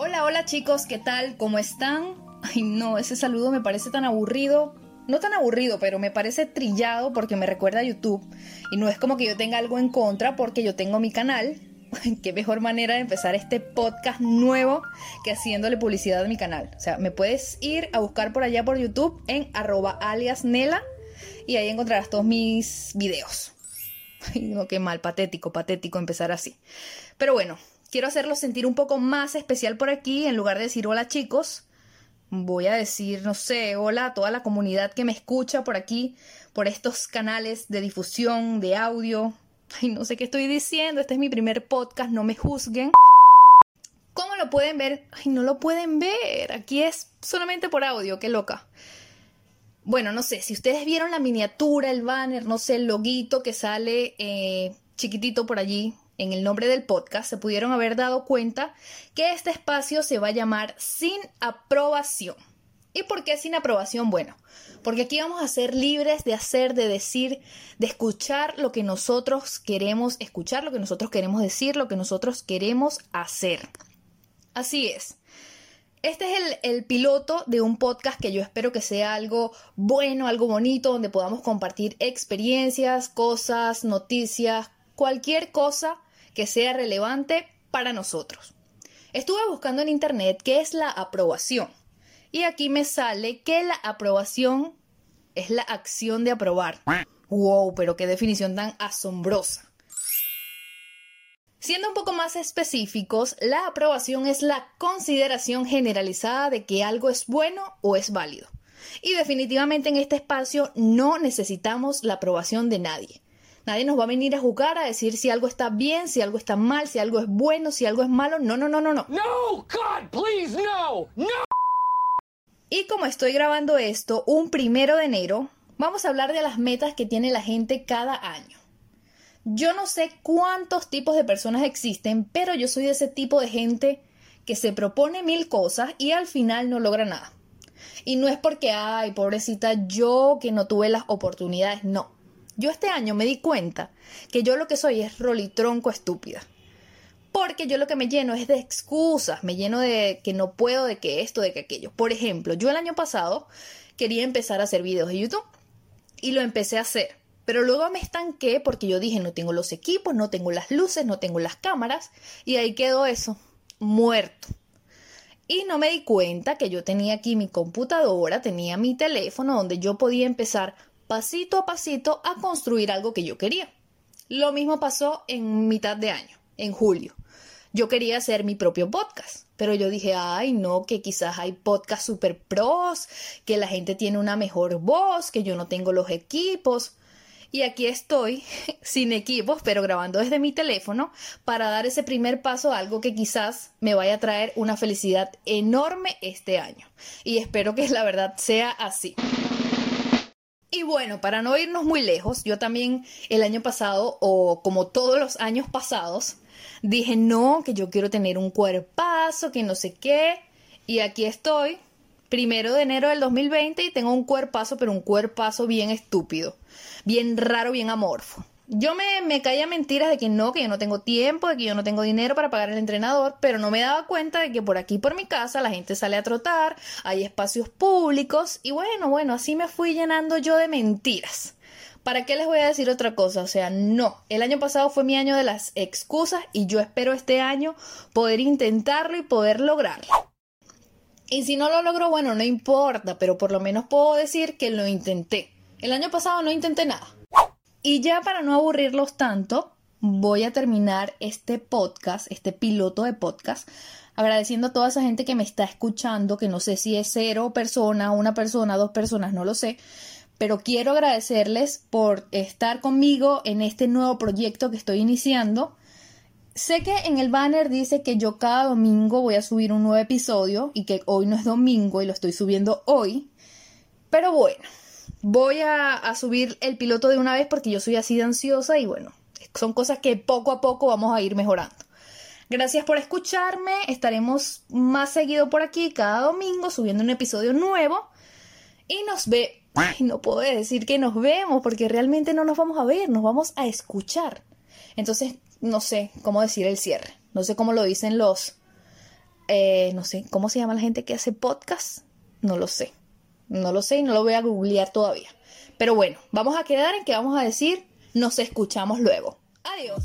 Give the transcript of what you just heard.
Hola, hola chicos, ¿qué tal? ¿Cómo están? Ay no, ese saludo me parece tan aburrido. No tan aburrido, pero me parece trillado porque me recuerda a YouTube. Y no es como que yo tenga algo en contra porque yo tengo mi canal. Qué mejor manera de empezar este podcast nuevo que haciéndole publicidad a mi canal. O sea, me puedes ir a buscar por allá por YouTube en arroba aliasnela y ahí encontrarás todos mis videos. Ay, no, qué mal, patético, patético empezar así. Pero bueno, quiero hacerlo sentir un poco más especial por aquí. En lugar de decir hola chicos, voy a decir, no sé, hola a toda la comunidad que me escucha por aquí, por estos canales de difusión, de audio. Ay, no sé qué estoy diciendo, este es mi primer podcast, no me juzguen. ¿Cómo lo pueden ver? Ay, no lo pueden ver, aquí es solamente por audio, qué loca. Bueno, no sé, si ustedes vieron la miniatura, el banner, no sé, el loguito que sale eh, chiquitito por allí, en el nombre del podcast, se pudieron haber dado cuenta que este espacio se va a llamar Sin aprobación. ¿Y por qué sin aprobación? Bueno, porque aquí vamos a ser libres de hacer, de decir, de escuchar lo que nosotros queremos escuchar, lo que nosotros queremos decir, lo que nosotros queremos hacer. Así es. Este es el, piloto de un podcast que yo espero que sea algo bueno, algo bonito, donde podamos compartir experiencias, cosas, noticias, cualquier cosa que sea relevante para nosotros. Estuve buscando en internet qué es la aprobación y aquí me sale que la aprobación es la acción de aprobar. ¡Wow! Pero qué definición tan asombrosa. Siendo un poco más específicos, la aprobación es la consideración generalizada de que algo es bueno o es válido. Y definitivamente en este espacio no necesitamos la aprobación de nadie. Nadie nos va a venir a juzgar a decir si algo está bien, si algo está mal, si algo es bueno, si algo es malo. No, no, no, no, no. No, God, please, no, no. Y como estoy grabando esto un primero de enero, vamos a hablar de las metas que tiene la gente cada año. Yo no sé cuántos tipos de personas existen, pero yo soy de ese tipo de gente que se propone mil cosas y al final no logra nada. Y no es porque, ay, pobrecita, yo que no tuve las oportunidades, no. Yo este año me di cuenta que yo lo que soy es rolitronco estúpida. Porque yo lo que me lleno es de excusas, me lleno de que no puedo, de que esto, de que aquello. Por ejemplo, yo el año pasado quería empezar a hacer videos de YouTube y lo empecé a hacer. Pero luego me estanqué porque yo dije, no tengo los equipos, no tengo las luces, no tengo las cámaras y ahí quedó eso, muerto. Y no me di cuenta que yo tenía aquí mi computadora, tenía mi teléfono donde yo podía empezar pasito a pasito a construir algo que yo quería. Lo mismo pasó en mitad de año, en julio. Yo quería hacer mi propio podcast, pero yo dije, ay, no, que quizás hay podcasts super pros, que la gente tiene una mejor voz, que yo no tengo los equipos. Y aquí estoy, sin equipos, pero grabando desde mi teléfono, para dar ese primer paso a algo que quizás me vaya a traer una felicidad enorme este año. Y espero que la verdad sea así. Y bueno, para no irnos muy lejos, yo también el año pasado, o como todos los años pasados, dije no, que yo quiero tener un cuerpazo, que no sé qué. Y aquí estoy, primero de enero del 2020, y tengo un cuerpazo, pero un cuerpazo bien estúpido, bien raro, bien amorfo. Yo me, me caía mentiras de que no, que yo no tengo tiempo, de que yo no tengo dinero para pagar al entrenador, pero no me daba cuenta de que por aquí, por mi casa, la gente sale a trotar, hay espacios públicos y bueno, bueno, así me fui llenando yo de mentiras. ¿Para qué les voy a decir otra cosa? O sea, no, el año pasado fue mi año de las excusas y yo espero este año poder intentarlo y poder lograrlo. Y si no lo logro, bueno, no importa, pero por lo menos puedo decir que lo intenté. El año pasado no intenté nada. Y ya para no aburrirlos tanto, voy a terminar este podcast, este piloto de podcast, agradeciendo a toda esa gente que me está escuchando, que no sé si es cero persona, una persona, dos personas, no lo sé, pero quiero agradecerles por estar conmigo en este nuevo proyecto que estoy iniciando. Sé que en el banner dice que yo cada domingo voy a subir un nuevo episodio y que hoy no es domingo y lo estoy subiendo hoy, pero bueno, voy a, subir el piloto de una vez porque yo soy así de ansiosa y bueno, son cosas que poco a poco vamos a ir mejorando. Gracias por escucharme, estaremos más seguido por aquí cada domingo subiendo un episodio nuevo y nos ve... no puedo decir que nos vemos porque realmente no nos vamos a ver, nos vamos a escuchar. Entonces, no sé cómo decir el cierre, no sé cómo lo dicen los eh, no sé, ¿cómo se llama la gente que hace podcast? No lo sé. No lo sé y no lo voy a googlear todavía. Pero bueno, vamos a quedar en que vamos a decir nos escuchamos luego. Adiós.